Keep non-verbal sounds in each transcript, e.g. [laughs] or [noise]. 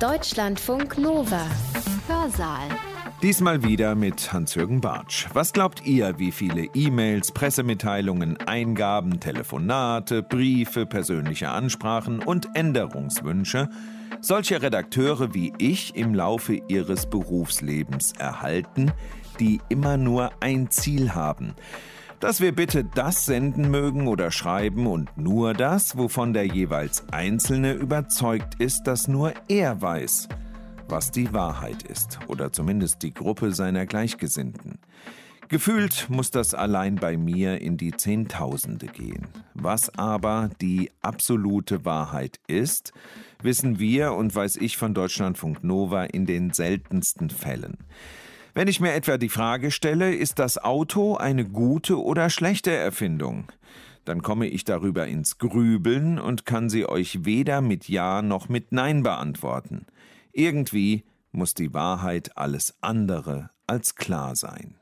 Deutschlandfunk Nova. Hörsaal. Diesmal wieder mit Hans-Jürgen Bartsch. Was glaubt ihr, wie viele E-Mails, Pressemitteilungen, Eingaben, Telefonate, Briefe, persönliche Ansprachen und Änderungswünsche solche Redakteure wie ich im Laufe ihres Berufslebens erhalten, die immer nur ein Ziel haben? Dass wir bitte das senden mögen oder schreiben und nur das, wovon der jeweils Einzelne überzeugt ist, dass nur er weiß, was die Wahrheit ist, oder zumindest die Gruppe seiner Gleichgesinnten. Gefühlt muss das allein bei mir in die Zehntausende gehen. Was aber die absolute Wahrheit ist, wissen wir und weiß ich von Deutschlandfunk Nova in den seltensten Fällen. Wenn ich mir etwa die Frage stelle, ist das Auto eine gute oder schlechte Erfindung? Dann komme ich darüber ins Grübeln und kann sie euch weder mit Ja noch mit Nein beantworten. Irgendwie muss die Wahrheit alles andere als klar sein.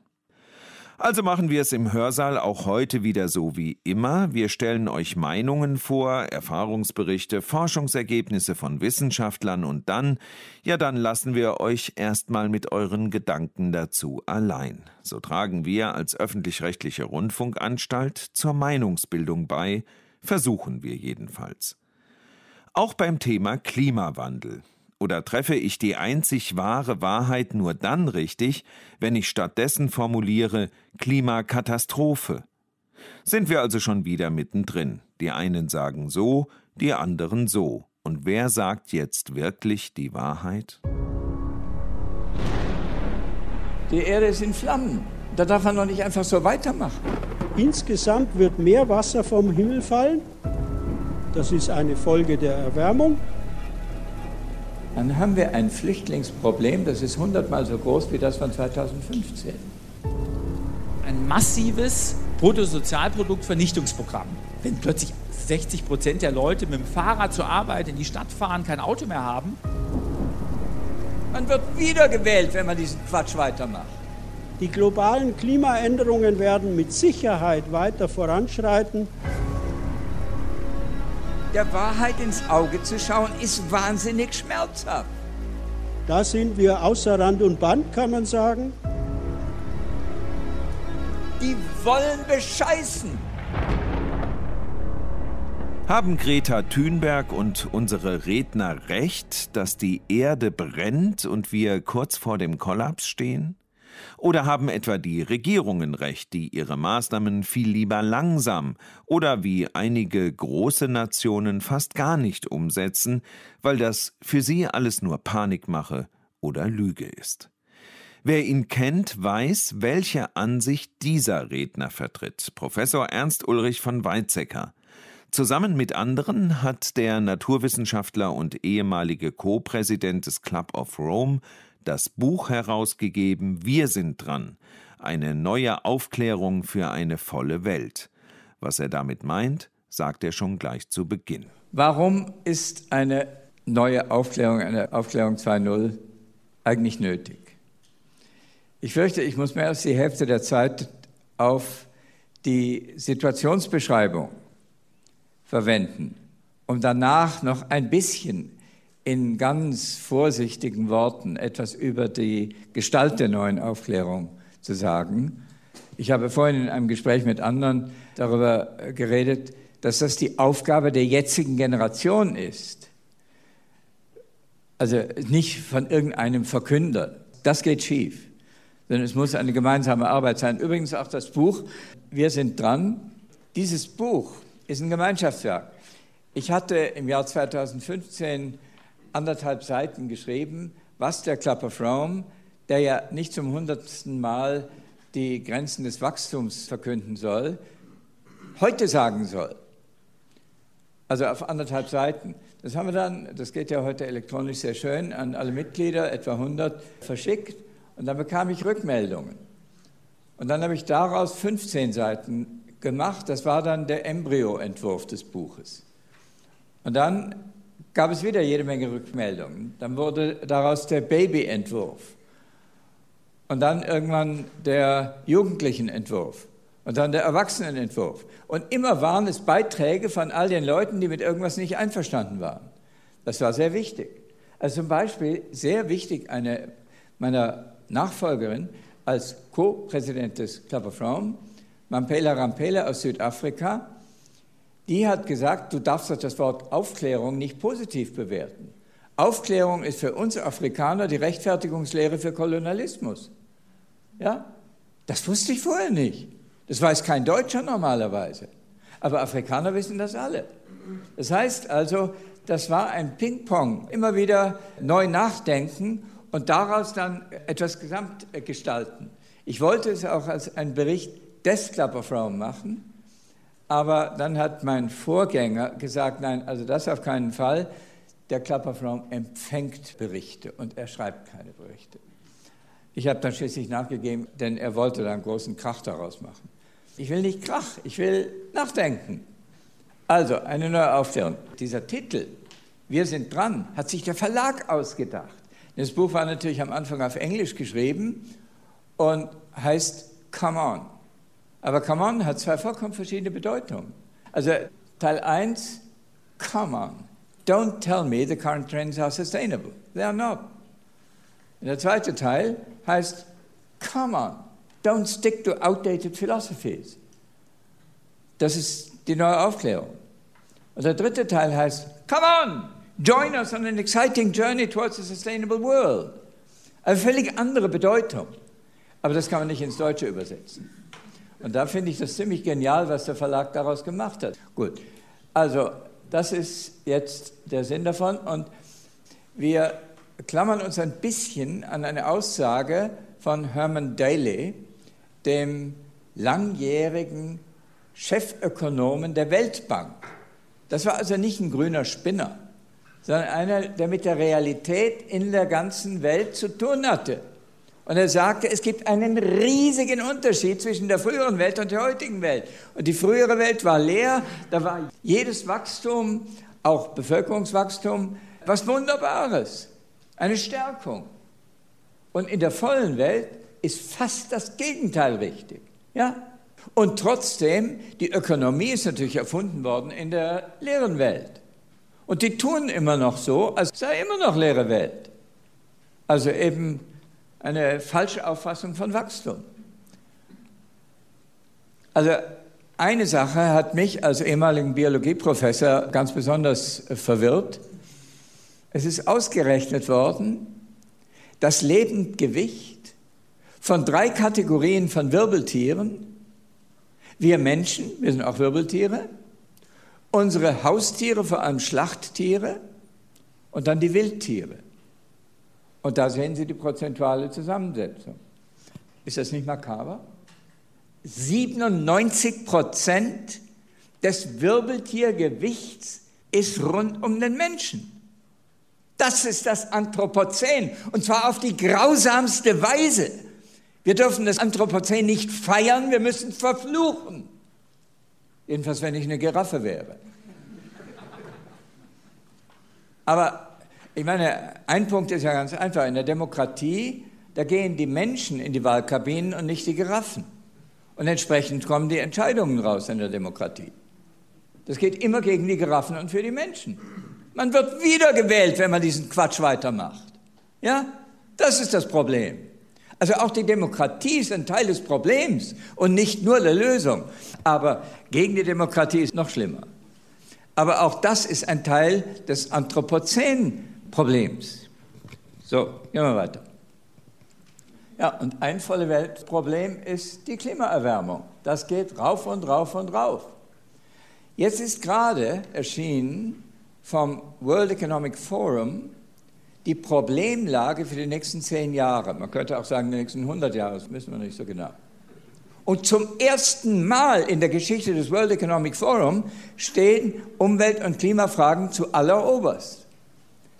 Also machen wir es im Hörsaal auch heute wieder so wie immer. Wir stellen euch Meinungen vor, Erfahrungsberichte, Forschungsergebnisse von Wissenschaftlern und dann, ja dann lassen wir euch erstmal mit euren Gedanken dazu allein. So tragen wir als öffentlich-rechtliche Rundfunkanstalt zur Meinungsbildung bei, versuchen wir jedenfalls. Auch beim Thema Klimawandel oder treffe ich die einzig wahre Wahrheit nur dann richtig, wenn ich stattdessen formuliere Klimakatastrophe? Sind wir also schon wieder mittendrin. Die einen sagen so, die anderen so. Und wer sagt jetzt wirklich die Wahrheit? Die Erde ist in Flammen. Da darf man doch nicht einfach so weitermachen. Insgesamt wird mehr Wasser vom Himmel fallen. Das ist eine Folge der Erwärmung dann haben wir ein Flüchtlingsproblem, das ist hundertmal so groß wie das von 2015. Ein massives Bruttosozialproduktvernichtungsprogramm. Wenn plötzlich 60 Prozent der Leute mit dem Fahrrad zur Arbeit in die Stadt fahren, kein Auto mehr haben. Man wird wiedergewählt, wenn man diesen Quatsch weitermacht. Die globalen Klimaänderungen werden mit Sicherheit weiter voranschreiten der Wahrheit ins Auge zu schauen, ist wahnsinnig schmerzhaft. Da sind wir außer Rand und Band, kann man sagen. Die wollen bescheißen. Haben Greta Thunberg und unsere Redner recht, dass die Erde brennt und wir kurz vor dem Kollaps stehen? Oder haben etwa die Regierungen recht, die ihre Maßnahmen viel lieber langsam oder wie einige große Nationen fast gar nicht umsetzen, weil das für sie alles nur Panikmache oder Lüge ist? Wer ihn kennt, weiß, welche Ansicht dieser Redner vertritt. Professor Ernst Ulrich von Weizsäcker. Zusammen mit anderen hat der Naturwissenschaftler und ehemalige Co-Präsident des Club of Rome das Buch herausgegeben Wir sind dran, eine neue Aufklärung für eine volle Welt. Was er damit meint, sagt er schon gleich zu Beginn. Warum ist eine neue Aufklärung, eine Aufklärung 2.0 eigentlich nötig? Ich fürchte, ich muss mehr als die Hälfte der Zeit auf die Situationsbeschreibung verwenden, um danach noch ein bisschen in ganz vorsichtigen Worten etwas über die Gestalt der neuen Aufklärung zu sagen. Ich habe vorhin in einem Gespräch mit anderen darüber geredet, dass das die Aufgabe der jetzigen Generation ist. Also nicht von irgendeinem Verkünder. Das geht schief. Sondern es muss eine gemeinsame Arbeit sein. Übrigens auch das Buch Wir sind dran. Dieses Buch ist ein Gemeinschaftswerk. Ich hatte im Jahr 2015 anderthalb Seiten geschrieben, was der Club of Rome, der ja nicht zum hundertsten Mal die Grenzen des Wachstums verkünden soll, heute sagen soll. Also auf anderthalb Seiten. Das haben wir dann, das geht ja heute elektronisch sehr schön, an alle Mitglieder, etwa 100, verschickt. Und dann bekam ich Rückmeldungen. Und dann habe ich daraus 15 Seiten gemacht. Das war dann der Embryoentwurf des Buches. Und dann gab es wieder jede Menge Rückmeldungen. Dann wurde daraus der Babyentwurf. Und dann irgendwann der Jugendlichenentwurf. Und dann der Erwachsenenentwurf. Und immer waren es Beiträge von all den Leuten, die mit irgendwas nicht einverstanden waren. Das war sehr wichtig. Also zum Beispiel sehr wichtig, eine meiner Nachfolgerin als Co-Präsident des Club of Rome, Mampela Rampela aus Südafrika, die hat gesagt, du darfst das Wort Aufklärung nicht positiv bewerten. Aufklärung ist für uns Afrikaner die Rechtfertigungslehre für Kolonialismus. Ja? Das wusste ich vorher nicht. Das weiß kein Deutscher normalerweise. Aber Afrikaner wissen das alle. Das heißt also, das war ein Ping-Pong, immer wieder neu nachdenken und daraus dann etwas gesamt gestalten. Ich wollte es auch als einen Bericht des Club of Rome machen, aber dann hat mein Vorgänger gesagt, nein, also das auf keinen Fall. Der Rome empfängt Berichte und er schreibt keine Berichte. Ich habe dann schließlich nachgegeben, denn er wollte da einen großen Krach daraus machen. Ich will nicht Krach, ich will nachdenken. Also, eine neue Aufklärung. Dieser Titel, Wir sind dran, hat sich der Verlag ausgedacht. Das Buch war natürlich am Anfang auf Englisch geschrieben und heißt Come On. Aber Come On hat zwei vollkommen verschiedene Bedeutungen. Also Teil 1, Come On. Don't tell me the current trends are sustainable. They are not. Und der zweite Teil heißt Come On. Don't stick to outdated philosophies. Das ist die neue Aufklärung. Und der dritte Teil heißt Come On. Join us on an exciting journey towards a sustainable world. Eine völlig andere Bedeutung. Aber das kann man nicht ins Deutsche übersetzen. Und da finde ich das ziemlich genial, was der Verlag daraus gemacht hat. Gut, also das ist jetzt der Sinn davon. Und wir klammern uns ein bisschen an eine Aussage von Herman Daly, dem langjährigen Chefökonomen der Weltbank. Das war also nicht ein grüner Spinner sondern einer, der mit der Realität in der ganzen Welt zu tun hatte. Und er sagte, es gibt einen riesigen Unterschied zwischen der früheren Welt und der heutigen Welt. Und die frühere Welt war leer, da war jedes Wachstum, auch Bevölkerungswachstum, was Wunderbares, eine Stärkung. Und in der vollen Welt ist fast das Gegenteil richtig. Ja? Und trotzdem, die Ökonomie ist natürlich erfunden worden in der leeren Welt. Und die tun immer noch so, als sei immer noch leere Welt. Also eben eine falsche Auffassung von Wachstum. Also eine Sache hat mich als ehemaligen Biologieprofessor ganz besonders verwirrt. Es ist ausgerechnet worden, das Lebendgewicht von drei Kategorien von Wirbeltieren. Wir Menschen, wir sind auch Wirbeltiere, unsere Haustiere, vor allem Schlachttiere und dann die Wildtiere. Und da sehen Sie die prozentuale Zusammensetzung. Ist das nicht makaber? 97 Prozent des Wirbeltiergewichts ist rund um den Menschen. Das ist das Anthropozän und zwar auf die grausamste Weise. Wir dürfen das Anthropozän nicht feiern, wir müssen es verfluchen. Jedenfalls, wenn ich eine Giraffe wäre. Aber ich meine, ein Punkt ist ja ganz einfach. In der Demokratie, da gehen die Menschen in die Wahlkabinen und nicht die Giraffen. Und entsprechend kommen die Entscheidungen raus in der Demokratie. Das geht immer gegen die Giraffen und für die Menschen. Man wird wiedergewählt, wenn man diesen Quatsch weitermacht. Ja? Das ist das Problem. Also auch die Demokratie ist ein Teil des Problems und nicht nur der Lösung. Aber gegen die Demokratie ist noch schlimmer. Aber auch das ist ein Teil des Anthropozän-Problems. So, gehen wir weiter. Ja, und ein volle Weltproblem ist die Klimaerwärmung. Das geht rauf und rauf und rauf. Jetzt ist gerade erschienen vom World Economic Forum die Problemlage für die nächsten zehn Jahre. Man könnte auch sagen, die nächsten 100 Jahre, das wissen wir nicht so genau. Und zum ersten Mal in der Geschichte des World Economic Forum stehen Umwelt- und Klimafragen zu alleroberst.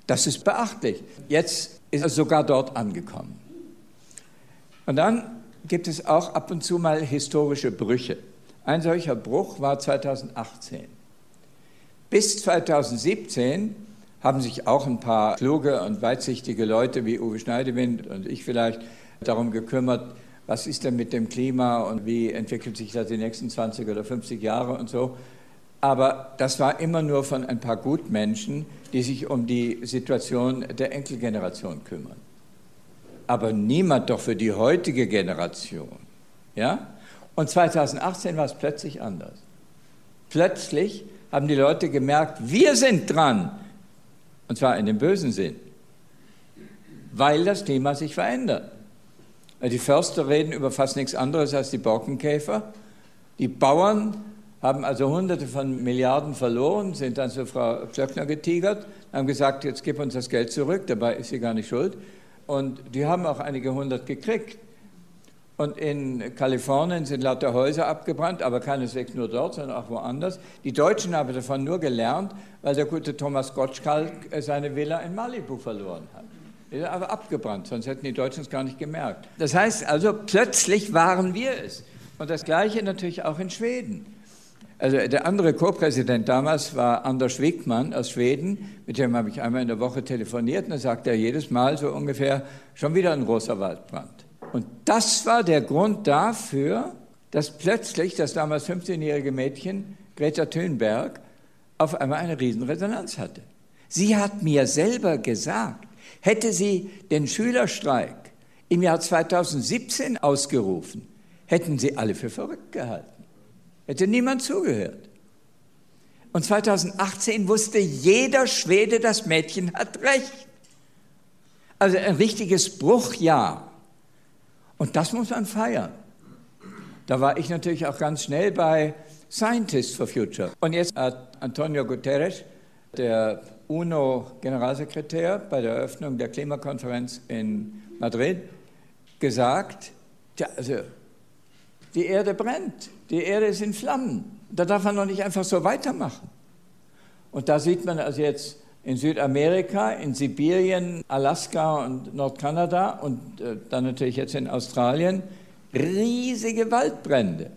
Das ist beachtlich. Jetzt ist er sogar dort angekommen. Und dann gibt es auch ab und zu mal historische Brüche. Ein solcher Bruch war 2018. Bis 2017 haben sich auch ein paar kluge und weitsichtige Leute wie Uwe Schneidewind und ich vielleicht darum gekümmert, was ist denn mit dem Klima und wie entwickelt sich das die nächsten 20 oder 50 Jahre und so. Aber das war immer nur von ein paar Gutmenschen, die sich um die Situation der Enkelgeneration kümmern. Aber niemand doch für die heutige Generation. Ja? Und 2018 war es plötzlich anders. Plötzlich haben die Leute gemerkt, wir sind dran. Und zwar in dem bösen Sinn. Weil das Klima sich verändert. Die Förster reden über fast nichts anderes als die Borkenkäfer. Die Bauern haben also Hunderte von Milliarden verloren, sind dann zu Frau Klöckner getigert, haben gesagt, jetzt gib uns das Geld zurück, dabei ist sie gar nicht schuld. Und die haben auch einige hundert gekriegt. Und in Kalifornien sind lauter Häuser abgebrannt, aber keineswegs nur dort, sondern auch woanders. Die Deutschen haben davon nur gelernt, weil der gute Thomas Gottschalk seine Villa in Malibu verloren hat. Die ist aber abgebrannt, sonst hätten die Deutschen es gar nicht gemerkt. Das heißt also, plötzlich waren wir es. Und das Gleiche natürlich auch in Schweden. Also der andere Co-Präsident damals war Anders Wigman aus Schweden, mit dem habe ich einmal in der Woche telefoniert und da sagte er jedes Mal so ungefähr, schon wieder ein großer Waldbrand. Und das war der Grund dafür, dass plötzlich das damals 15-jährige Mädchen Greta Thunberg auf einmal eine Riesenresonanz hatte. Sie hat mir selber gesagt, hätte sie den Schülerstreik im Jahr 2017 ausgerufen, hätten sie alle für verrückt gehalten. Hätte niemand zugehört. Und 2018 wusste jeder Schwede, das Mädchen hat recht. Also ein richtiges Bruchjahr. Und das muss man feiern. Da war ich natürlich auch ganz schnell bei Scientists for Future. Und jetzt hat Antonio Guterres, der UNO-Generalsekretär, bei der Eröffnung der Klimakonferenz in Madrid gesagt, ja, also die Erde brennt, die Erde ist in Flammen. Da darf man noch nicht einfach so weitermachen. Und da sieht man also jetzt in Südamerika, in Sibirien, Alaska und Nordkanada und äh, dann natürlich jetzt in Australien riesige Waldbrände.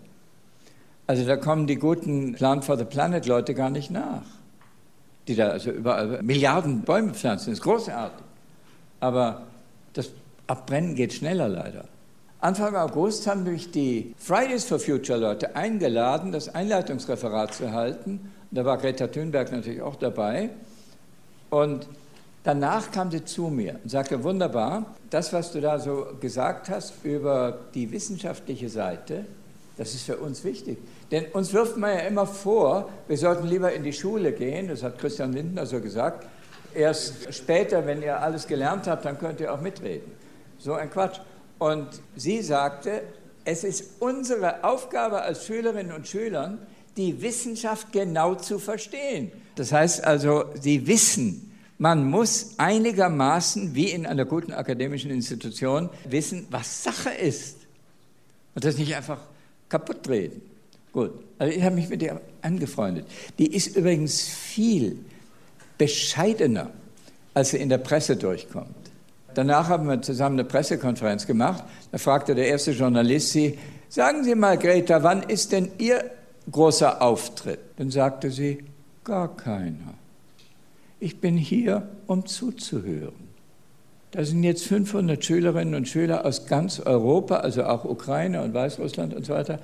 Also da kommen die guten Plan for the Planet Leute gar nicht nach, die da also überall Milliarden Bäume pflanzen, das ist großartig. Aber das Abbrennen geht schneller leider. Anfang August haben mich die Fridays for Future Leute eingeladen, das Einleitungsreferat zu halten. Da war Greta Thunberg natürlich auch dabei. Und danach kam sie zu mir und sagte, wunderbar, das, was du da so gesagt hast über die wissenschaftliche Seite, das ist für uns wichtig. Denn uns wirft man ja immer vor, wir sollten lieber in die Schule gehen, das hat Christian Lindner so gesagt. Erst später, wenn ihr alles gelernt habt, dann könnt ihr auch mitreden. So ein Quatsch. Und sie sagte, es ist unsere Aufgabe als Schülerinnen und Schülern, die Wissenschaft genau zu verstehen. Das heißt also, sie wissen, man muss einigermaßen, wie in einer guten akademischen Institution, wissen, was Sache ist. Und das nicht einfach kaputt reden. Gut, also ich habe mich mit ihr angefreundet. Die ist übrigens viel bescheidener, als sie in der Presse durchkommt. Danach haben wir zusammen eine Pressekonferenz gemacht. Da fragte der erste Journalist sie, sagen Sie mal, Greta, wann ist denn Ihr großer Auftritt? Dann sagte sie, gar keiner. Ich bin hier, um zuzuhören. Da sind jetzt 500 Schülerinnen und Schüler aus ganz Europa, also auch Ukraine und Weißrussland und so weiter.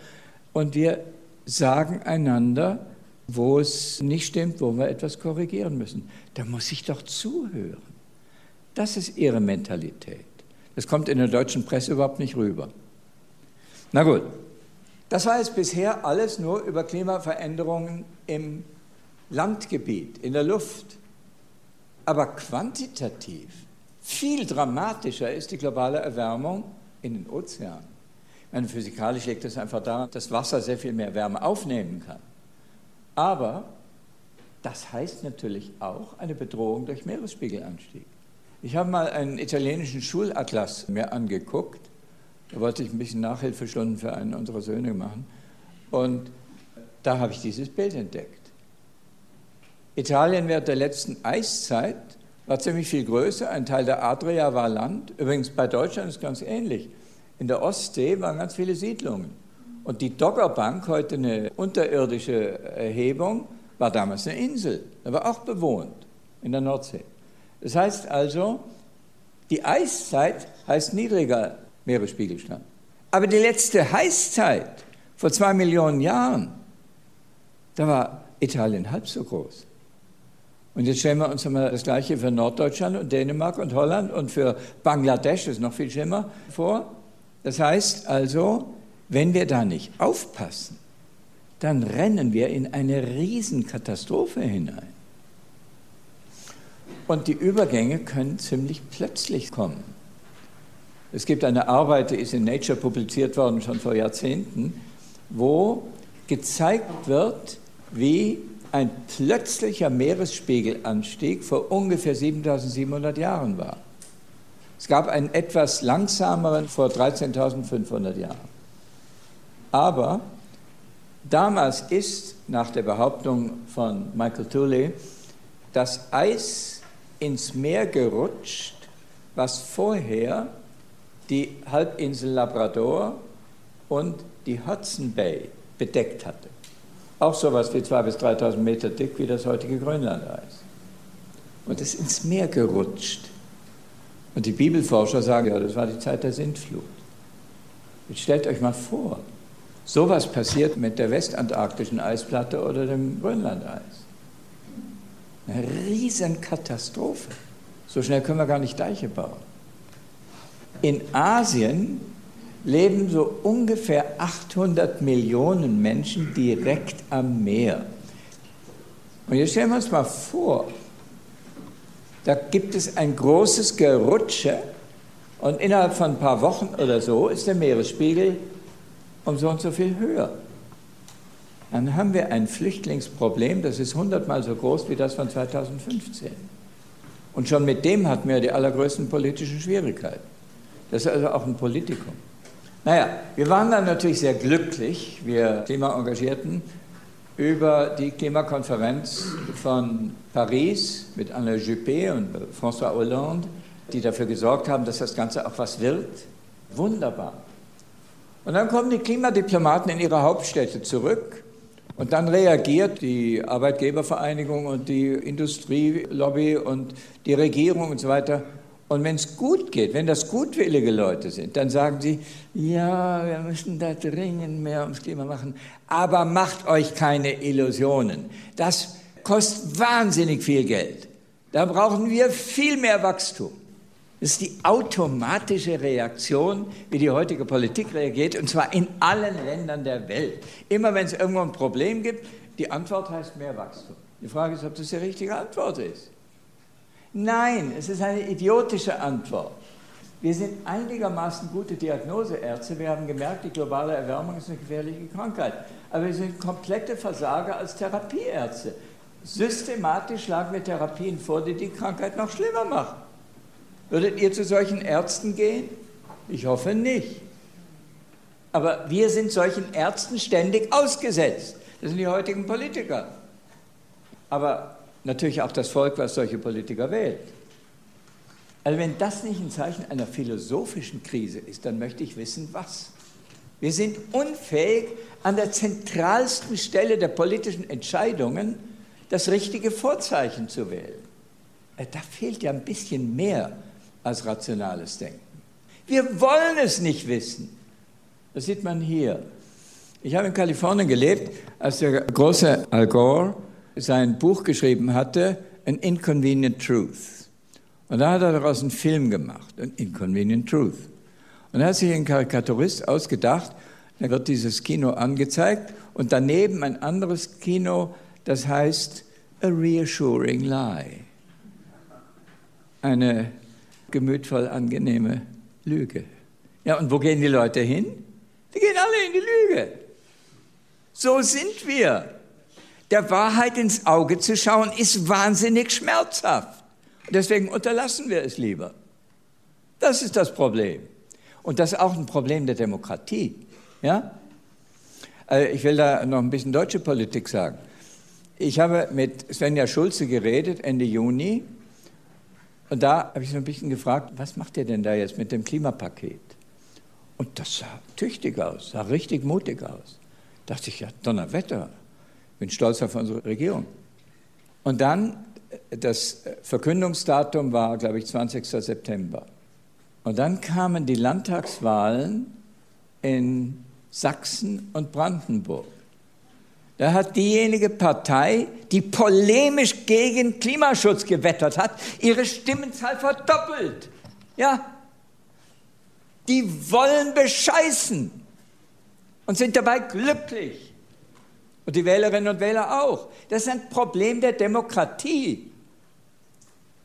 Und wir sagen einander, wo es nicht stimmt, wo wir etwas korrigieren müssen. Da muss ich doch zuhören. Das ist ihre Mentalität. Das kommt in der deutschen Presse überhaupt nicht rüber. Na gut, das war jetzt bisher alles nur über Klimaveränderungen im Landgebiet, in der Luft. Aber quantitativ, viel dramatischer ist die globale Erwärmung in den Ozeanen. Meine, physikalisch liegt es einfach daran, dass Wasser sehr viel mehr Wärme aufnehmen kann. Aber das heißt natürlich auch eine Bedrohung durch Meeresspiegelanstieg. Ich habe mal einen italienischen Schulatlas mir angeguckt. Da wollte ich ein bisschen Nachhilfestunden für einen unserer Söhne machen. Und da habe ich dieses Bild entdeckt. Italien während der letzten Eiszeit war ziemlich viel größer. Ein Teil der Adria war Land. Übrigens bei Deutschland ist es ganz ähnlich. In der Ostsee waren ganz viele Siedlungen. Und die Doggerbank, heute eine unterirdische Erhebung, war damals eine Insel. War auch bewohnt in der Nordsee. Das heißt also, die Eiszeit heißt niedriger Meeresspiegelstand. Aber die letzte Heißzeit vor zwei Millionen Jahren, da war Italien halb so groß. Und jetzt stellen wir uns mal das Gleiche für Norddeutschland und Dänemark und Holland und für Bangladesch, das ist noch viel schlimmer, vor. Das heißt also, wenn wir da nicht aufpassen, dann rennen wir in eine Riesenkatastrophe hinein. Und die Übergänge können ziemlich plötzlich kommen. Es gibt eine Arbeit, die ist in Nature publiziert worden, schon vor Jahrzehnten, wo gezeigt wird, wie ein plötzlicher Meeresspiegelanstieg vor ungefähr 7700 Jahren war. Es gab einen etwas langsameren vor 13.500 Jahren. Aber damals ist, nach der Behauptung von Michael Tooley, das Eis ins Meer gerutscht, was vorher die Halbinsel Labrador und die Hudson Bay bedeckt hatte. Auch sowas wie 2.000 bis 3.000 Meter dick wie das heutige Grönlandeis. Und es ist ins Meer gerutscht. Und die Bibelforscher sagen, ja, das war die Zeit der Sintflut. Jetzt stellt euch mal vor, sowas passiert mit der westantarktischen Eisplatte oder dem Grönlandeis. Eine Riesenkatastrophe. So schnell können wir gar nicht Deiche bauen. In Asien leben so ungefähr 800 Millionen Menschen direkt am Meer. Und jetzt stellen wir uns mal vor, da gibt es ein großes Gerutsche und innerhalb von ein paar Wochen oder so ist der Meeresspiegel um so und so viel höher. Dann haben wir ein Flüchtlingsproblem, das ist hundertmal so groß wie das von 2015. Und schon mit dem hatten wir die allergrößten politischen Schwierigkeiten. Das ist also auch ein Politikum. Naja, wir waren dann natürlich sehr glücklich, wir Klimaengagierten, über die Klimakonferenz von Paris mit Alain Juppé und François Hollande, die dafür gesorgt haben, dass das Ganze auch was wird. Wunderbar. Und dann kommen die Klimadiplomaten in ihre Hauptstädte zurück und dann reagiert die Arbeitgebervereinigung und die Industrielobby und die Regierung und so weiter und wenn es gut geht, wenn das gutwillige Leute sind, dann sagen sie, ja, wir müssen da dringend mehr ums Klima machen, aber macht euch keine Illusionen. Das kostet wahnsinnig viel Geld. Da brauchen wir viel mehr Wachstum. Das ist die automatische Reaktion, wie die heutige Politik reagiert, und zwar in allen Ländern der Welt. Immer wenn es irgendwo ein Problem gibt, die Antwort heißt mehr Wachstum. Die Frage ist, ob das die richtige Antwort ist. Nein, es ist eine idiotische Antwort. Wir sind einigermaßen gute Diagnoseärzte. Wir haben gemerkt, die globale Erwärmung ist eine gefährliche Krankheit. Aber wir sind komplette Versager als Therapieärzte. Systematisch schlagen wir Therapien vor, die die Krankheit noch schlimmer machen. Würdet ihr zu solchen Ärzten gehen? Ich hoffe nicht. Aber wir sind solchen Ärzten ständig ausgesetzt. Das sind die heutigen Politiker. Aber natürlich auch das Volk, was solche Politiker wählt. Also wenn das nicht ein Zeichen einer philosophischen Krise ist, dann möchte ich wissen, was. Wir sind unfähig, an der zentralsten Stelle der politischen Entscheidungen das richtige Vorzeichen zu wählen. Äh, da fehlt ja ein bisschen mehr als rationales Denken. Wir wollen es nicht wissen. Das sieht man hier. Ich habe in Kalifornien gelebt, als der große Al Gore sein Buch geschrieben hatte, An Inconvenient Truth. Und da hat er daraus einen Film gemacht, An Inconvenient Truth. Und da hat sich ein Karikaturist ausgedacht, da wird dieses Kino angezeigt und daneben ein anderes Kino, das heißt A Reassuring Lie. Eine gemütvoll angenehme Lüge. Ja, und wo gehen die Leute hin? Die gehen alle in die Lüge. So sind wir der Wahrheit ins Auge zu schauen, ist wahnsinnig schmerzhaft. Deswegen unterlassen wir es lieber. Das ist das Problem. Und das ist auch ein Problem der Demokratie. Ja? Also ich will da noch ein bisschen deutsche Politik sagen. Ich habe mit Svenja Schulze geredet Ende Juni und da habe ich so ein bisschen gefragt, was macht ihr denn da jetzt mit dem Klimapaket? Und das sah tüchtig aus, sah richtig mutig aus. Da dachte ich, ja, Donnerwetter, bin stolz auf unsere Regierung. Und dann, das Verkündungsdatum war, glaube ich, 20. September. Und dann kamen die Landtagswahlen in Sachsen und Brandenburg. Da hat diejenige Partei, die polemisch gegen Klimaschutz gewettert hat, ihre Stimmenzahl verdoppelt. Ja, die wollen bescheißen und sind dabei glücklich. Und die Wählerinnen und Wähler auch. Das ist ein Problem der Demokratie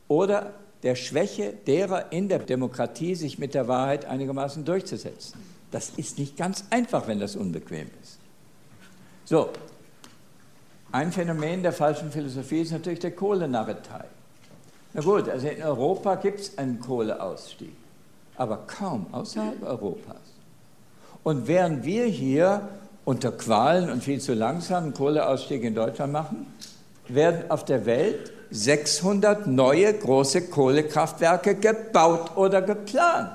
oder der Schwäche derer in der Demokratie, sich mit der Wahrheit einigermaßen durchzusetzen. Das ist nicht ganz einfach, wenn das unbequem ist. So, ein Phänomen der falschen Philosophie ist natürlich der Kohlenarretei. Na gut, also in Europa gibt es einen Kohleausstieg, aber kaum außerhalb Europas. Und während wir hier unter Qualen und viel zu langsam einen Kohleausstieg in Deutschland machen, werden auf der Welt 600 neue große Kohlekraftwerke gebaut oder geplant.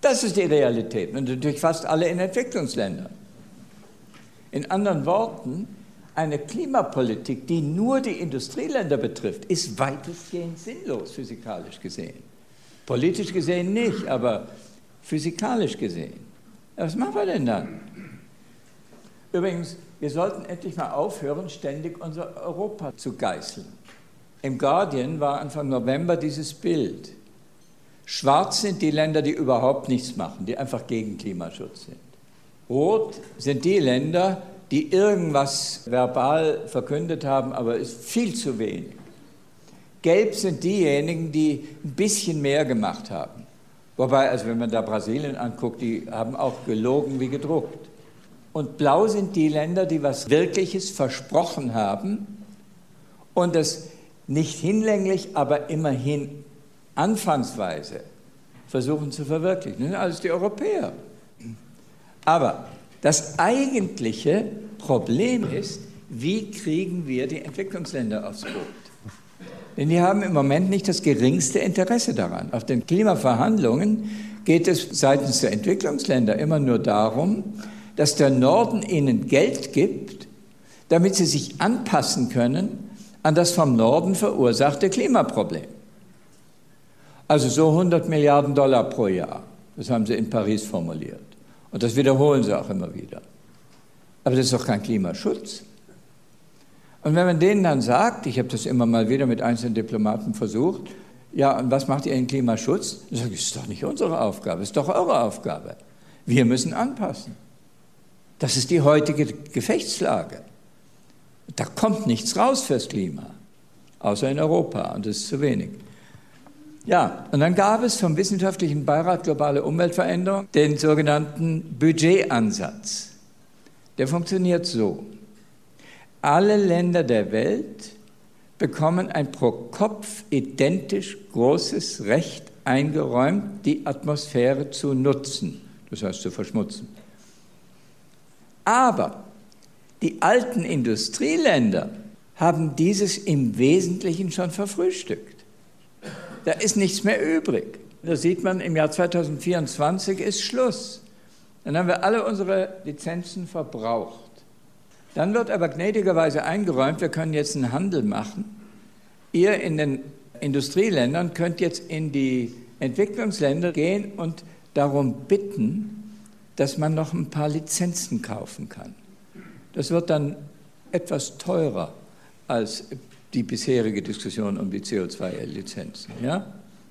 Das ist die Realität und natürlich fast alle in Entwicklungsländern. In anderen Worten, eine Klimapolitik, die nur die Industrieländer betrifft, ist weitestgehend sinnlos physikalisch gesehen. Politisch gesehen nicht, aber physikalisch gesehen. Was machen wir denn dann? Übrigens, wir sollten endlich mal aufhören, ständig unser Europa zu geißeln. Im Guardian war Anfang November dieses Bild. Schwarz sind die Länder, die überhaupt nichts machen, die einfach gegen Klimaschutz sind. Rot sind die Länder, die irgendwas verbal verkündet haben, aber ist viel zu wenig. Gelb sind diejenigen, die ein bisschen mehr gemacht haben. Wobei, also wenn man da Brasilien anguckt, die haben auch gelogen wie gedruckt. Und blau sind die Länder, die was Wirkliches versprochen haben und es nicht hinlänglich, aber immerhin anfangsweise versuchen zu verwirklichen. Das sind alles die Europäer. Aber das eigentliche Problem ist, wie kriegen wir die Entwicklungsländer aufs Boot? Denn die haben im Moment nicht das geringste Interesse daran. Auf den Klimaverhandlungen geht es seitens der Entwicklungsländer immer nur darum, dass der Norden ihnen Geld gibt, damit sie sich anpassen können an das vom Norden verursachte Klimaproblem. Also so 100 Milliarden Dollar pro Jahr. Das haben sie in Paris formuliert. Und das wiederholen sie auch immer wieder. Aber das ist doch kein Klimaschutz. Und wenn man denen dann sagt, ich habe das immer mal wieder mit einzelnen Diplomaten versucht, ja, und was macht ihr in Klimaschutz? Dann sage das ist doch nicht unsere Aufgabe, das ist doch eure Aufgabe. Wir müssen anpassen. Das ist die heutige Gefechtslage. Da kommt nichts raus fürs Klima, außer in Europa, und das ist zu wenig. Ja, und dann gab es vom Wissenschaftlichen Beirat Globale Umweltveränderung den sogenannten Budgetansatz. Der funktioniert so. Alle Länder der Welt bekommen ein pro Kopf identisch großes Recht eingeräumt, die Atmosphäre zu nutzen, das heißt zu verschmutzen. Aber die alten Industrieländer haben dieses im Wesentlichen schon verfrühstückt. Da ist nichts mehr übrig. Da sieht man, im Jahr 2024 ist Schluss. Dann haben wir alle unsere Lizenzen verbraucht. Dann wird aber gnädigerweise eingeräumt, wir können jetzt einen Handel machen. Ihr in den Industrieländern könnt jetzt in die Entwicklungsländer gehen und darum bitten, dass man noch ein paar Lizenzen kaufen kann. Das wird dann etwas teurer als die bisherige Diskussion um die CO2-Lizenzen. Ja?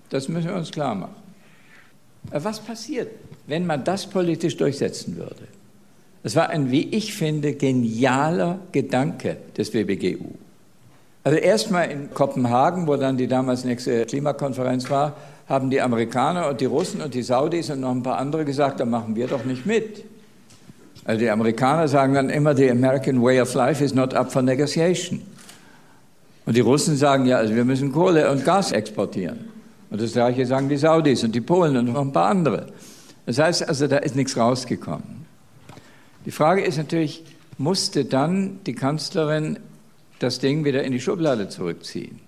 Das müssen wir uns klar machen. Was passiert, wenn man das politisch durchsetzen würde? Das war ein, wie ich finde, genialer Gedanke des WBGU. Also erstmal in Kopenhagen, wo dann die damals nächste Klimakonferenz war, haben die Amerikaner und die Russen und die Saudis und noch ein paar andere gesagt, da machen wir doch nicht mit. Also die Amerikaner sagen dann immer, the American way of life is not up for negotiation. Und die Russen sagen ja, also wir müssen Kohle und Gas exportieren. Und das gleiche sagen die Saudis und die Polen und noch ein paar andere. Das heißt also, da ist nichts rausgekommen. Die Frage ist natürlich, musste dann die Kanzlerin das Ding wieder in die Schublade zurückziehen?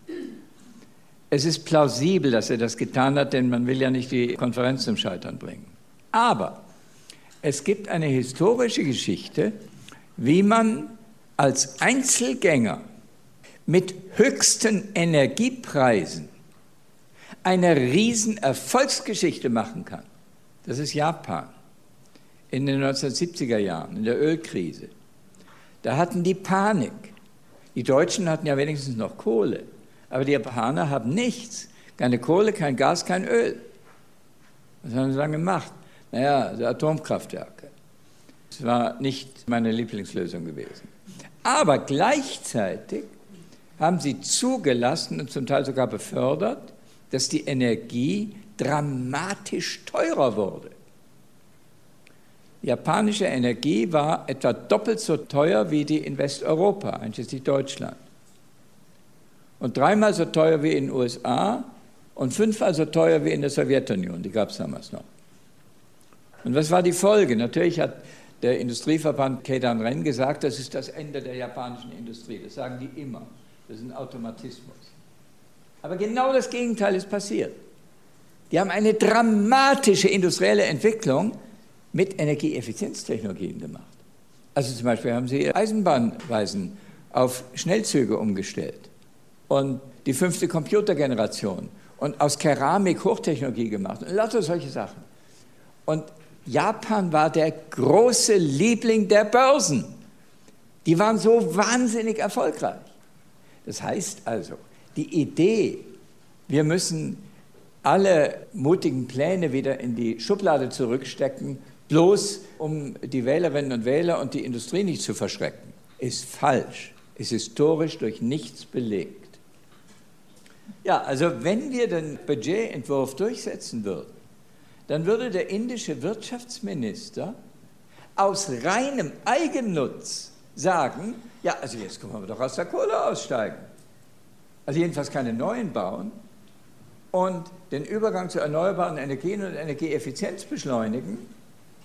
Es ist plausibel, dass er das getan hat, denn man will ja nicht die Konferenz zum Scheitern bringen. Aber es gibt eine historische Geschichte, wie man als Einzelgänger mit höchsten Energiepreisen eine riesen Erfolgsgeschichte machen kann. Das ist Japan in den 1970er Jahren, in der Ölkrise. Da hatten die Panik. Die Deutschen hatten ja wenigstens noch Kohle, aber die Japaner haben nichts. Keine Kohle, kein Gas, kein Öl. Was haben sie dann gemacht? Naja, die Atomkraftwerke. Das war nicht meine Lieblingslösung gewesen. Aber gleichzeitig haben sie zugelassen und zum Teil sogar befördert, dass die Energie dramatisch teurer wurde. Japanische Energie war etwa doppelt so teuer wie die in Westeuropa, einschließlich Deutschland. Und dreimal so teuer wie in den USA und fünfmal so teuer wie in der Sowjetunion. Die gab es damals noch. Und was war die Folge? Natürlich hat der Industrieverband Keidan Ren gesagt, das ist das Ende der japanischen Industrie. Das sagen die immer. Das ist ein Automatismus. Aber genau das Gegenteil ist passiert. Die haben eine dramatische industrielle Entwicklung mit Energieeffizienztechnologien gemacht. Also zum Beispiel haben sie Eisenbahnweisen auf Schnellzüge umgestellt und die fünfte Computergeneration und aus Keramik Hochtechnologie gemacht und lauter solche Sachen. Und Japan war der große Liebling der Börsen. Die waren so wahnsinnig erfolgreich. Das heißt also, die Idee, wir müssen alle mutigen Pläne wieder in die Schublade zurückstecken, bloß um die Wählerinnen und Wähler und die Industrie nicht zu verschrecken, ist falsch, ist historisch durch nichts belegt. Ja, also wenn wir den Budgetentwurf durchsetzen würden, dann würde der indische Wirtschaftsminister aus reinem Eigennutz sagen, ja, also jetzt können wir doch aus der Kohle aussteigen. Also jedenfalls keine neuen bauen und den Übergang zu erneuerbaren Energien und Energieeffizienz beschleunigen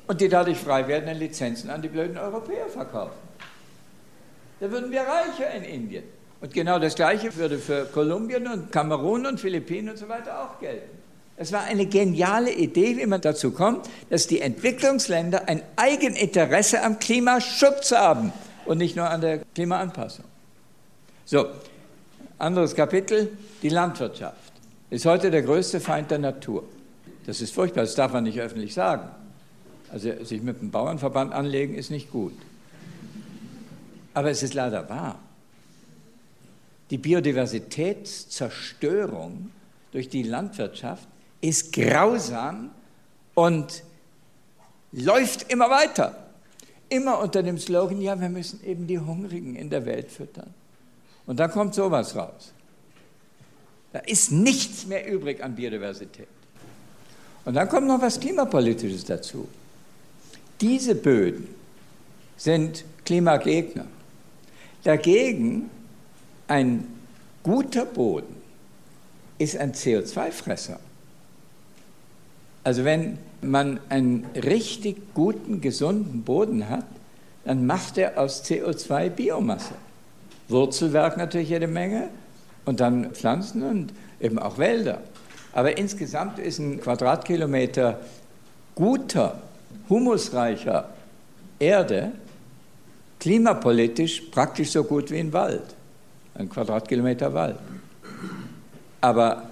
und die dadurch frei werdenden Lizenzen an die blöden Europäer verkaufen. Da würden wir reicher in Indien. Und genau das Gleiche würde für Kolumbien und Kamerun und Philippinen und so weiter auch gelten. Es war eine geniale Idee, wie man dazu kommt, dass die Entwicklungsländer ein Eigeninteresse am Klimaschutz haben und nicht nur an der Klimaanpassung. So, anderes Kapitel, die Landwirtschaft ist heute der größte Feind der Natur. Das ist furchtbar, das darf man nicht öffentlich sagen. Also sich mit dem Bauernverband anlegen ist nicht gut. Aber es ist leider wahr. Die Biodiversitätszerstörung durch die Landwirtschaft ist grausam und läuft immer weiter. Immer unter dem Slogan, ja, wir müssen eben die Hungrigen in der Welt füttern. Und dann kommt sowas raus. Da ist nichts mehr übrig an Biodiversität. Und dann kommt noch was Klimapolitisches dazu. Diese Böden sind Klimagegner. Dagegen ein guter Boden ist ein CO2-Fresser. Also wenn man einen richtig guten, gesunden Boden hat, dann macht er aus CO2 Biomasse. Wurzelwerk natürlich jede Menge und dann Pflanzen und eben auch Wälder. Aber insgesamt ist ein Quadratkilometer guter, humusreicher Erde klimapolitisch praktisch so gut wie ein Wald, ein Quadratkilometer Wald. Aber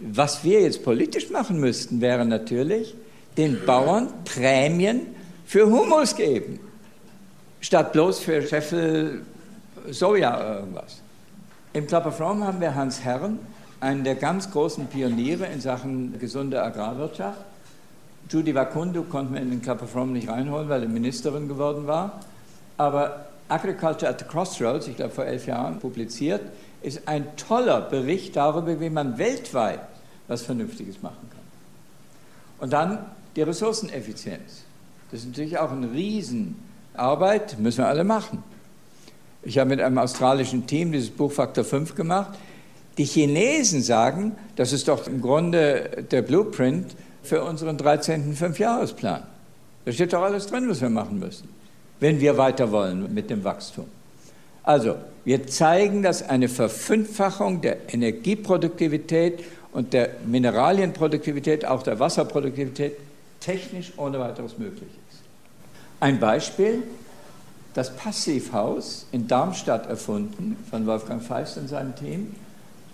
was wir jetzt politisch machen müssten, wäre natürlich, den Bauern Prämien für Humus geben, statt bloß für Scheffel Soja irgendwas. Im Club of Rome haben wir Hans Herren, einen der ganz großen Pioniere in Sachen gesunde Agrarwirtschaft. Judy Wakundu konnten wir in den Club of Rome nicht reinholen, weil er Ministerin geworden war. Aber Agriculture at the Crossroads, ich glaube vor elf Jahren publiziert, ist ein toller Bericht darüber, wie man weltweit was Vernünftiges machen kann. Und dann die Ressourceneffizienz. Das ist natürlich auch eine Riesenarbeit, müssen wir alle machen. Ich habe mit einem australischen Team dieses Buch Faktor 5 gemacht. Die Chinesen sagen, das ist doch im Grunde der Blueprint für unseren 13. Fünfjahresplan. Da steht doch alles drin, was wir machen müssen, wenn wir weiter wollen mit dem Wachstum. Also, wir zeigen, dass eine Verfünffachung der Energieproduktivität und der Mineralienproduktivität, auch der Wasserproduktivität, technisch ohne weiteres möglich ist. Ein Beispiel, das Passivhaus in Darmstadt erfunden von Wolfgang Feist und seinem Team,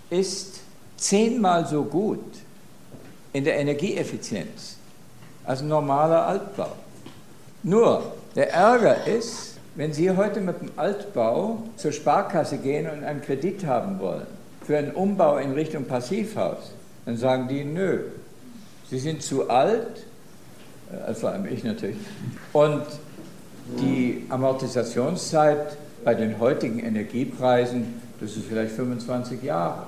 ist zehnmal so gut in der Energieeffizienz als ein normaler Altbau. Nur der Ärger ist, Wenn Sie heute mit dem Altbau zur Sparkasse gehen und einen Kredit haben wollen für einen Umbau in Richtung Passivhaus, dann sagen die, nö, Sie sind zu alt, äh, vor allem ich natürlich, und die Amortisationszeit bei den heutigen Energiepreisen, das ist vielleicht 25 Jahre.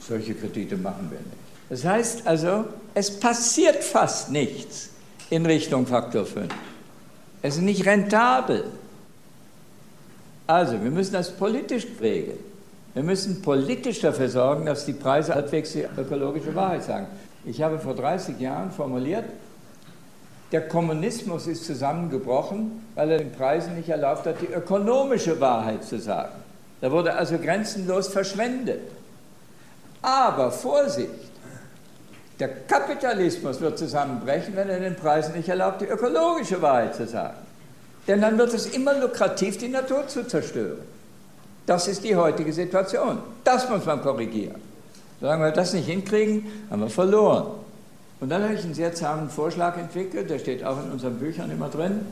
Solche Kredite machen wir nicht. Das heißt also, es passiert fast nichts in Richtung Faktor 5. Es ist nicht rentabel. Also, wir müssen das politisch regeln. Wir müssen politisch dafür sorgen, dass die Preise halbwegs die ökologische Wahrheit sagen. Ich habe vor 30 Jahren formuliert, der Kommunismus ist zusammengebrochen, weil er den Preisen nicht erlaubt hat, die ökonomische Wahrheit zu sagen. Da wurde also grenzenlos verschwendet. Aber Vorsicht, der Kapitalismus wird zusammenbrechen, wenn er den Preisen nicht erlaubt, die ökologische Wahrheit zu sagen. Denn dann wird es immer lukrativ, die Natur zu zerstören. Das ist die heutige Situation. Das muss man korrigieren. Solange wir das nicht hinkriegen, haben wir verloren. Und dann habe ich einen sehr zahmen Vorschlag entwickelt, der steht auch in unseren Büchern immer drin.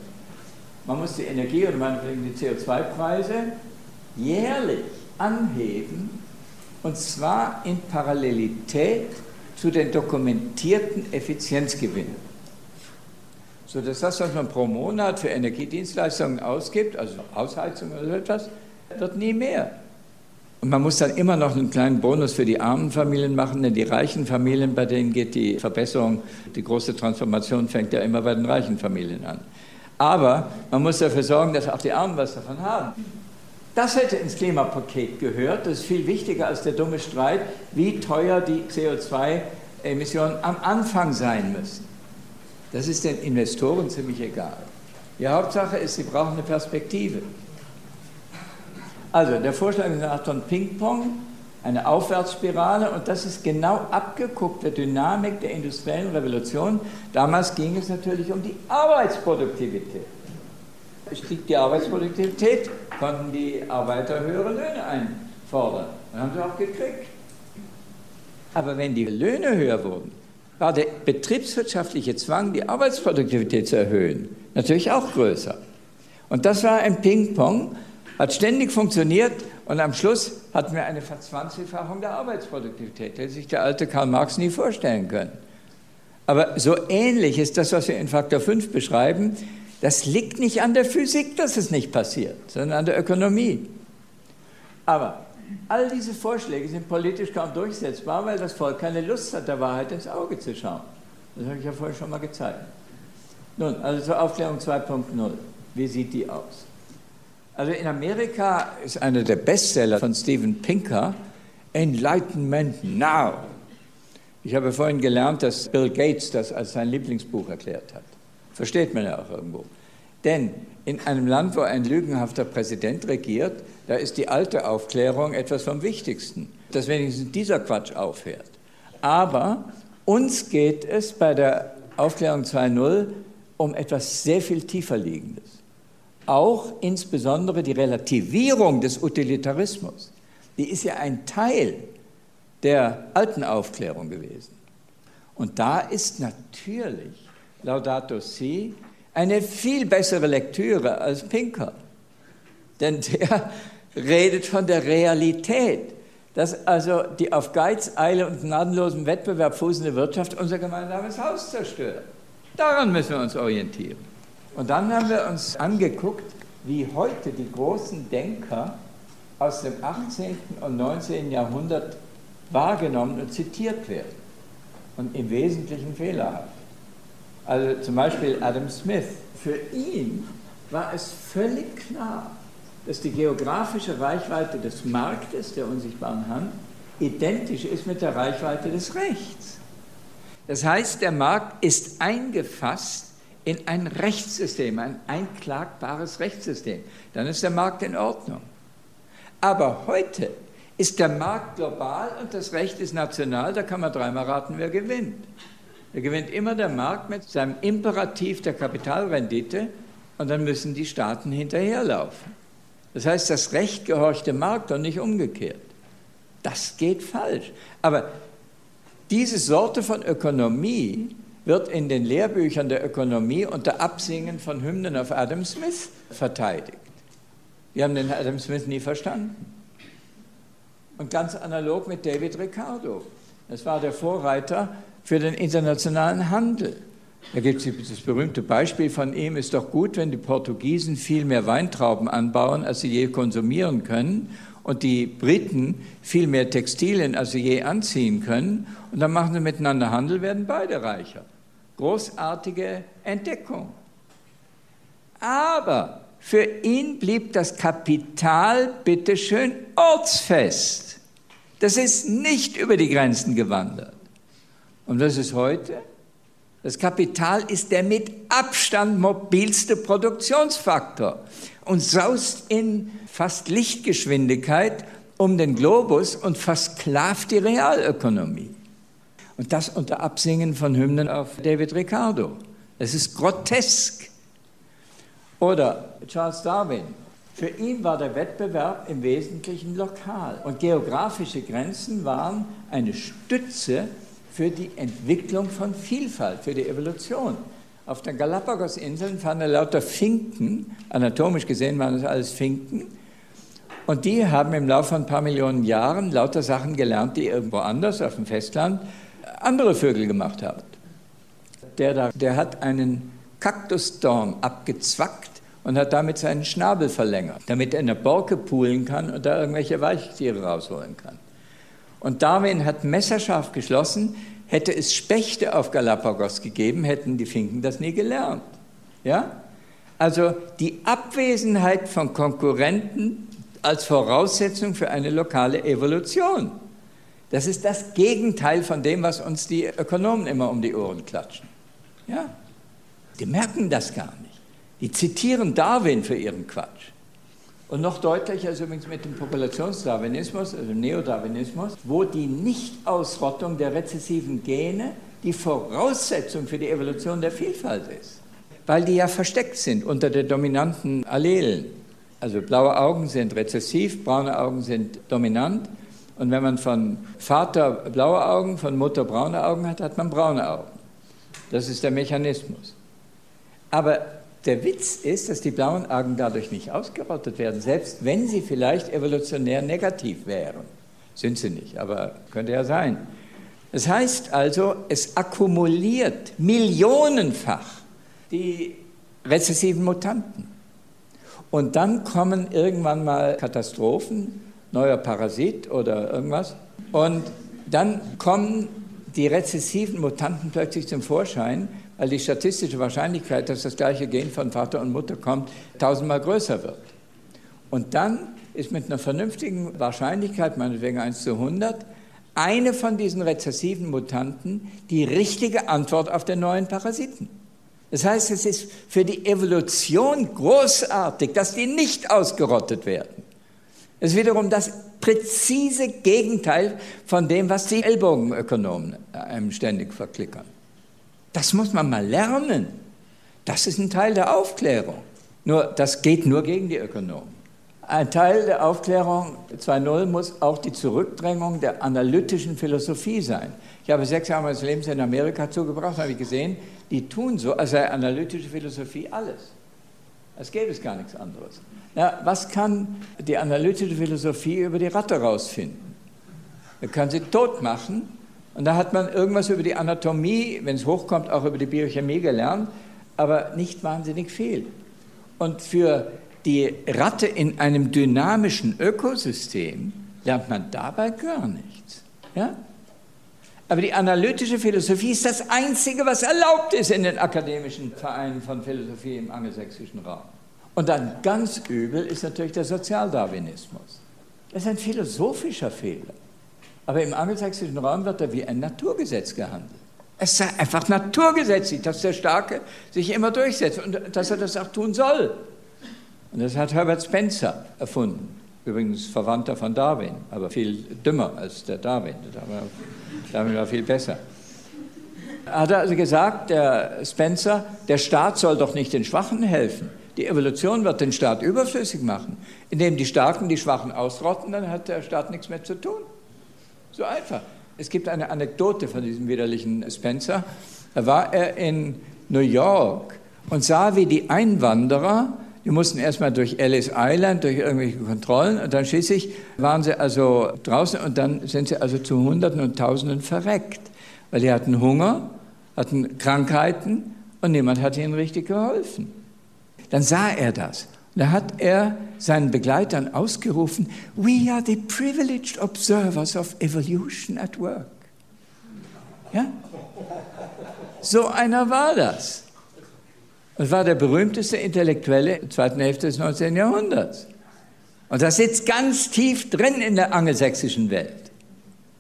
Man muss die Energie oder meinetwegen die CO2-Preise jährlich anheben, und zwar in Parallelität zu den dokumentierten Effizienzgewinnen. So dass das, was man pro Monat für Energiedienstleistungen ausgibt, also Hausheizung oder so etwas, wird nie mehr. Und man muss dann immer noch einen kleinen Bonus für die armen Familien machen, denn die reichen Familien, bei denen geht die Verbesserung, die große Transformation fängt ja immer bei den reichen Familien an. Aber man muss dafür sorgen, dass auch die Armen was davon haben. Das hätte ins Klimapaket gehört. Das ist viel wichtiger als der dumme Streit, wie teuer die CO2-Emissionen am Anfang sein müssen. Das ist den Investoren ziemlich egal. Die Hauptsache ist, sie brauchen eine Perspektive. Also der Vorschlag ist eine Art von Ping-Pong, eine Aufwärtsspirale und das ist genau abgeguckt der Dynamik der industriellen Revolution. Damals ging es natürlich um die Arbeitsproduktivität stieg die Arbeitsproduktivität, konnten die Arbeiter höhere Löhne einfordern. Dann haben sie auch gekriegt. Aber wenn die Löhne höher wurden, war der betriebswirtschaftliche Zwang, die Arbeitsproduktivität zu erhöhen, natürlich auch größer. Und das war ein Ping-Pong, hat ständig funktioniert und am Schluss hatten wir eine Verzwanzigfachung der Arbeitsproduktivität. Hätte sich der alte Karl Marx nie vorstellen können. Aber so ähnlich ist das, was wir in Faktor 5 beschreiben, das liegt nicht an der Physik, dass es nicht passiert, sondern an der Ökonomie. Aber all diese Vorschläge sind politisch kaum durchsetzbar, weil das Volk keine Lust hat, der Wahrheit ins Auge zu schauen. Das habe ich ja vorher schon mal gezeigt. Nun, also zur Aufklärung 2.0. Wie sieht die aus? Also in Amerika ist einer der Bestseller von Steven Pinker Enlightenment Now. Ich habe vorhin gelernt, dass Bill Gates das als sein Lieblingsbuch erklärt hat. Versteht man ja auch irgendwo. Denn in einem Land, wo ein lügenhafter Präsident regiert, da ist die alte Aufklärung etwas vom Wichtigsten, dass wenigstens dieser Quatsch aufhört. Aber uns geht es bei der Aufklärung 2.0 um etwas sehr viel tiefer liegendes. Auch insbesondere die Relativierung des Utilitarismus. Die ist ja ein Teil der alten Aufklärung gewesen. Und da ist natürlich Laudato Si, eine viel bessere Lektüre als Pinker. Denn der [laughs] redet von der Realität, dass also die auf Geiz, Eile und gnadenlosem Wettbewerb fußende Wirtschaft unser gemeinsames Haus zerstört. Daran müssen wir uns orientieren. Und dann haben wir uns angeguckt, wie heute die großen Denker aus dem 18. und 19. Jahrhundert wahrgenommen und zitiert werden. Und im Wesentlichen fehlerhaft. Also zum Beispiel Adam Smith. Für ihn war es völlig klar, dass die geografische Reichweite des Marktes, der unsichtbaren Hand, identisch ist mit der Reichweite des Rechts. Das heißt, der Markt ist eingefasst in ein Rechtssystem, ein einklagbares Rechtssystem. Dann ist der Markt in Ordnung. Aber heute ist der Markt global und das Recht ist national, da kann man dreimal raten, wer gewinnt. Da gewinnt immer der Markt mit seinem Imperativ der Kapitalrendite und dann müssen die Staaten hinterherlaufen. Das heißt, das Recht gehorcht dem Markt und nicht umgekehrt. Das geht falsch. Aber diese Sorte von Ökonomie wird in den Lehrbüchern der Ökonomie unter Absingen von Hymnen auf Adam Smith verteidigt. Die haben den Adam Smith nie verstanden. Und ganz analog mit David Ricardo. Das war der Vorreiter für den internationalen Handel. Da gibt es das berühmte Beispiel von ihm, ist doch gut, wenn die Portugiesen viel mehr Weintrauben anbauen, als sie je konsumieren können und die Briten viel mehr Textilien, als sie je anziehen können. Und dann machen sie miteinander Handel, werden beide reicher. Großartige Entdeckung. Aber für ihn blieb das Kapital bitteschön ortsfest. Das ist nicht über die Grenzen gewandert. Und was ist heute? Das Kapital ist der mit Abstand mobilste Produktionsfaktor und saust in fast Lichtgeschwindigkeit um den Globus und versklavt die Realökonomie. Und das unter Absingen von Hymnen auf David Ricardo. Es ist grotesk. Oder Charles Darwin. Für ihn war der Wettbewerb im Wesentlichen lokal. Und geografische Grenzen waren eine Stütze für die Entwicklung von Vielfalt, für die Evolution. Auf den Galapagos-Inseln fanden lauter Finken, anatomisch gesehen waren das alles Finken, und die haben im Laufe von ein paar Millionen Jahren lauter Sachen gelernt, die irgendwo anders auf dem Festland andere Vögel gemacht haben. Der da, der hat einen Kaktusdorn abgezwackt und hat damit seinen Schnabel verlängert, damit er eine Borke poolen kann und da irgendwelche Weichtiere rausholen kann. Und Darwin hat messerscharf geschlossen, hätte es Spechte auf Galapagos gegeben, hätten die Finken das nie gelernt. Ja? Also die Abwesenheit von Konkurrenten als Voraussetzung für eine lokale Evolution. Das ist das Gegenteil von dem, was uns die Ökonomen immer um die Ohren klatschen. Ja? Die merken das gar nicht. Die zitieren Darwin für ihren Quatsch. Und noch deutlicher ist übrigens mit dem Populationsdarwinismus, also Neodarwinismus, wo die Nichtausrottung der rezessiven Gene die Voraussetzung für die Evolution der Vielfalt ist. Weil die ja versteckt sind unter den dominanten Allelen. Also blaue Augen sind rezessiv, braune Augen sind dominant. Und wenn man von Vater blaue Augen, von Mutter braune Augen hat, hat man braune Augen. Das ist der Mechanismus. Aber der Witz ist, dass die blauen Augen dadurch nicht ausgerottet werden, selbst wenn sie vielleicht evolutionär negativ wären. Sind sie nicht, aber könnte ja sein. Das heißt also, es akkumuliert millionenfach die rezessiven Mutanten. Und dann kommen irgendwann mal Katastrophen, neuer Parasit oder irgendwas. Und dann kommen die rezessiven Mutanten plötzlich zum Vorschein weil die statistische Wahrscheinlichkeit, dass das gleiche Gen von Vater und Mutter kommt, tausendmal größer wird. Und dann ist mit einer vernünftigen Wahrscheinlichkeit, meinetwegen 1 zu 100, eine von diesen rezessiven Mutanten die richtige Antwort auf den neuen Parasiten. Das heißt, es ist für die Evolution großartig, dass die nicht ausgerottet werden. Es ist wiederum das präzise Gegenteil von dem, was die Ellbogenökonomen einem ständig verklickern. Das muss man mal lernen. Das ist ein Teil der Aufklärung. Nur, das geht nur gegen die Ökonomen. Ein Teil der Aufklärung 2.0 muss auch die Zurückdrängung der analytischen Philosophie sein. Ich habe sechs Jahre meines Lebens in Amerika zugebracht, habe ich gesehen, die tun so, als sei analytische Philosophie alles. Es gäbe es gar nichts anderes. Na, was kann die analytische Philosophie über die Ratte rausfinden? Er kann sie tot machen und da hat man irgendwas über die Anatomie, wenn es hochkommt, auch über die Biochemie gelernt, aber nicht wahnsinnig viel. Und für die Ratte in einem dynamischen Ökosystem lernt man dabei gar nichts. Ja? Aber die analytische Philosophie ist das Einzige, was erlaubt ist in den akademischen Vereinen von Philosophie im angelsächsischen Raum. Und dann ganz übel ist natürlich der Sozialdarwinismus. Das ist ein philosophischer Fehler. Aber im angelsächsischen Raum wird er wie ein Naturgesetz gehandelt. Es sei einfach naturgesetzlich, dass der Starke sich immer durchsetzt und dass er das auch tun soll. Und das hat Herbert Spencer erfunden. Übrigens Verwandter von Darwin, aber viel dümmer als der Darwin. Darwin war viel besser. Hat er also gesagt, der Spencer, der Staat soll doch nicht den Schwachen helfen. Die Evolution wird den Staat überflüssig machen. Indem die Starken die Schwachen ausrotten, dann hat der Staat nichts mehr zu tun. So einfach. Es gibt eine Anekdote von diesem widerlichen Spencer. Da war er in New York und sah, wie die Einwanderer Die mussten erstmal durch Ellis Island, durch irgendwelche Kontrollen und dann schließlich waren sie also draußen und dann sind sie also zu Hunderten und Tausenden verreckt, weil die hatten Hunger, hatten Krankheiten und niemand hat ihnen richtig geholfen. Dann sah er das. Und da hat er seinen Begleitern ausgerufen, We are the privileged observers of evolution at work. Ja? So einer war das. Das war der berühmteste Intellektuelle der zweiten Hälfte des 19. Jahrhunderts. Und das sitzt ganz tief drin in der angelsächsischen Welt.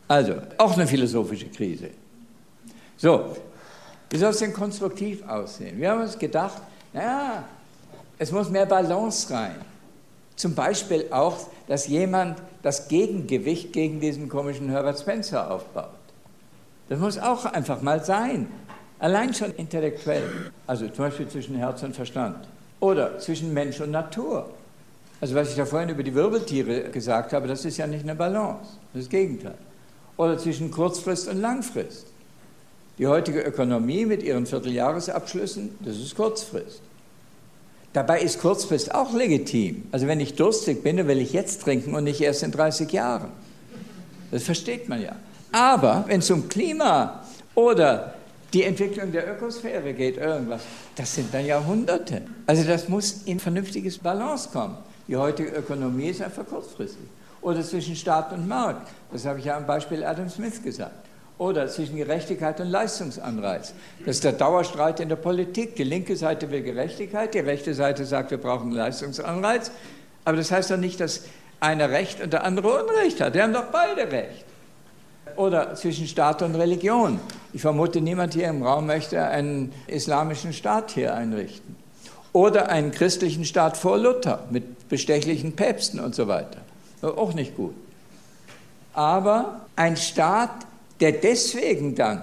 Also, auch eine philosophische Krise. So, wie soll es denn konstruktiv aussehen? Wir haben uns gedacht, naja, es muss mehr Balance rein. Zum Beispiel auch, dass jemand das Gegengewicht gegen diesen komischen Herbert Spencer aufbaut. Das muss auch einfach mal sein. Allein schon intellektuell. Also zum Beispiel zwischen Herz und Verstand. Oder zwischen Mensch und Natur. Also was ich da vorhin über die Wirbeltiere gesagt habe, das ist ja nicht eine Balance. Das ist das Gegenteil. Oder zwischen Kurzfrist und Langfrist. Die heutige Ökonomie mit ihren Vierteljahresabschlüssen, das ist Kurzfrist. Dabei ist Kurzfrist auch legitim. Also wenn ich durstig bin, dann will ich jetzt trinken und nicht erst in 30 Jahren. Das versteht man ja. Aber wenn es um Klima oder die Entwicklung der Ökosphäre geht, irgendwas, das sind dann Jahrhunderte. Also das muss in vernünftiges Balance kommen. Die heutige Ökonomie ist einfach kurzfristig. Oder zwischen Staat und Markt. Das habe ich ja am Beispiel Adam Smith gesagt. Oder zwischen Gerechtigkeit und Leistungsanreiz. Das ist der Dauerstreit in der Politik. Die linke Seite will Gerechtigkeit, die rechte Seite sagt, wir brauchen Leistungsanreiz. Aber das heißt doch nicht, dass einer Recht und der andere Unrecht hat. Die haben doch beide Recht oder zwischen Staat und Religion. Ich vermute, niemand hier im Raum möchte einen islamischen Staat hier einrichten. Oder einen christlichen Staat vor Luther mit bestechlichen Päpsten und so weiter. Auch nicht gut. Aber ein Staat, der deswegen dann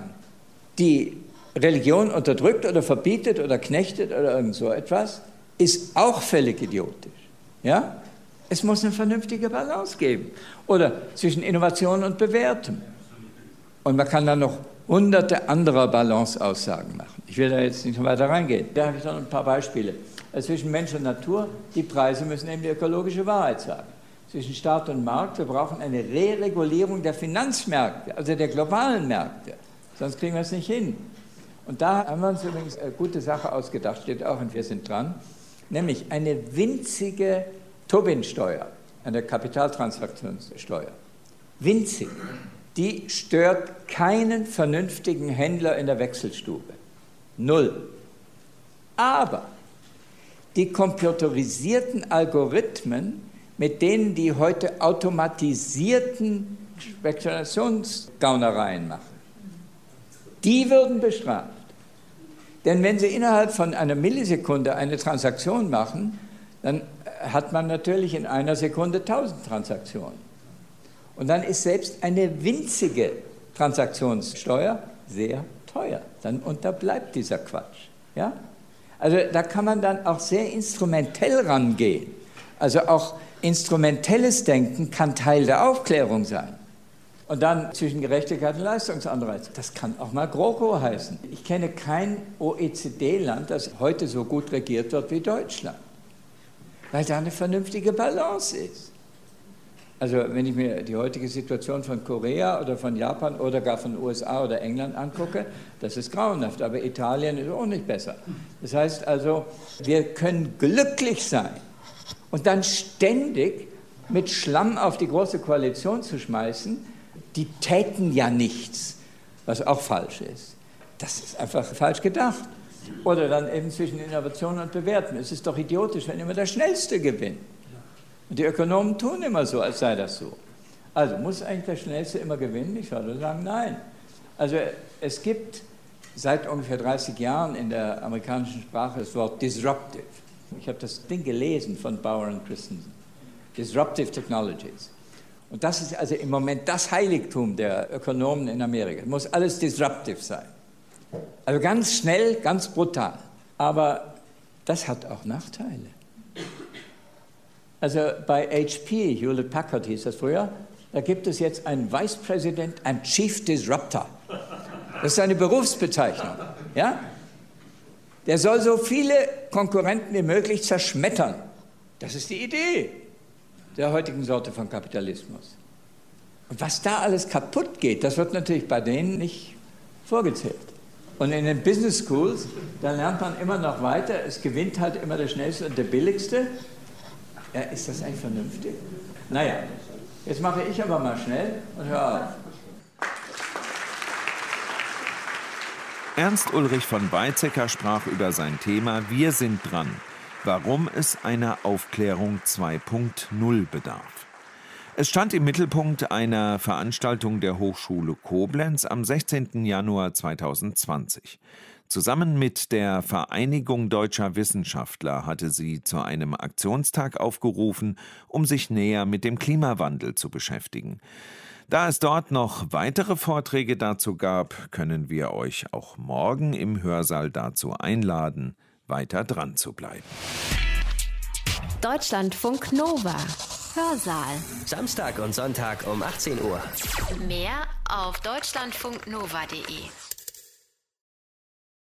die Religion unterdrückt oder verbietet oder knechtet oder irgend so etwas, ist auch völlig idiotisch. Ja? Es muss eine vernünftige Balance geben. Oder zwischen Innovation und Bewährtem. Und man kann dann noch hunderte anderer Balanceaussagen machen. Ich will da jetzt nicht weiter reingehen. Da habe ich noch ein paar Beispiele. Zwischen Mensch und Natur, die Preise müssen eben die ökologische Wahrheit sagen. Zwischen Staat und Markt, wir brauchen eine Re-Regulierung der Finanzmärkte, also der globalen Märkte. Sonst kriegen wir es nicht hin. Und da haben wir uns übrigens eine gute Sache ausgedacht, steht auch und wir sind dran, nämlich eine winzige Tobin-Steuer, eine Kapitaltransaktionssteuer. Winzig die stört keinen vernünftigen Händler in der Wechselstube. Null. Aber die computerisierten Algorithmen, mit denen die heute automatisierten Spekulationsgaunereien machen, die würden bestraft. Denn wenn Sie innerhalb von einer Millisekunde eine Transaktion machen, dann hat man natürlich in einer Sekunde 1000 Transaktionen. Und dann ist selbst eine winzige Transaktionssteuer sehr teuer. Dann unterbleibt dieser Quatsch. Ja? Also da kann man dann auch sehr instrumentell rangehen. Also auch instrumentelles Denken kann Teil der Aufklärung sein. Und dann zwischen Gerechtigkeit und Leistungsanreiz. Das kann auch mal GroKo heißen. Ich kenne kein OECD-Land, das heute so gut regiert wird wie Deutschland, weil da eine vernünftige Balance ist. Also wenn ich mir die heutige Situation von Korea oder von Japan oder gar von USA oder England angucke, das ist grauenhaft, aber Italien ist auch nicht besser. Das heißt also, wir können glücklich sein und dann ständig mit Schlamm auf die große Koalition zu schmeißen, die täten ja nichts, was auch falsch ist. Das ist einfach falsch gedacht. Oder dann eben zwischen Innovation und Bewerten. Es ist doch idiotisch, wenn immer der Schnellste gewinnt. Und die Ökonomen tun immer so, als sei das so. Also muss eigentlich der Schnellste immer gewinnen? Ich würde sagen, nein. Also es gibt seit ungefähr 30 Jahren in der amerikanischen Sprache das Wort disruptive. Ich habe das Ding gelesen von Bauer und Christensen. Disruptive Technologies. Und das ist also im Moment das Heiligtum der Ökonomen in Amerika. Es muss alles disruptive sein. Also ganz schnell, ganz brutal. Aber das hat auch Nachteile. Also bei HP, Hewlett Packard hieß das früher, da gibt es jetzt einen Vice President and Chief Disruptor. Das ist eine Berufsbezeichnung. Ja? Der soll so viele Konkurrenten wie möglich zerschmettern. Das ist die Idee der heutigen Sorte von Kapitalismus. Und was da alles kaputt geht, das wird natürlich bei denen nicht vorgezählt. Und in den Business Schools, da lernt man immer noch weiter, es gewinnt halt immer der Schnellste und der Billigste. Ja, ist das eigentlich vernünftig? Naja, jetzt mache ich aber mal schnell und hör auf. Ernst Ulrich von Weizsäcker sprach über sein Thema Wir sind dran, warum es einer Aufklärung 2.0 bedarf. Es stand im Mittelpunkt einer Veranstaltung der Hochschule Koblenz am 16. Januar 2020. Zusammen mit der Vereinigung deutscher Wissenschaftler hatte sie zu einem Aktionstag aufgerufen, um sich näher mit dem Klimawandel zu beschäftigen. Da es dort noch weitere Vorträge dazu gab, können wir euch auch morgen im Hörsaal dazu einladen, weiter dran zu bleiben. Deutschlandfunk Nova. Hörsaal. Samstag und Sonntag um 18 Uhr. Mehr auf deutschlandfunknova.de.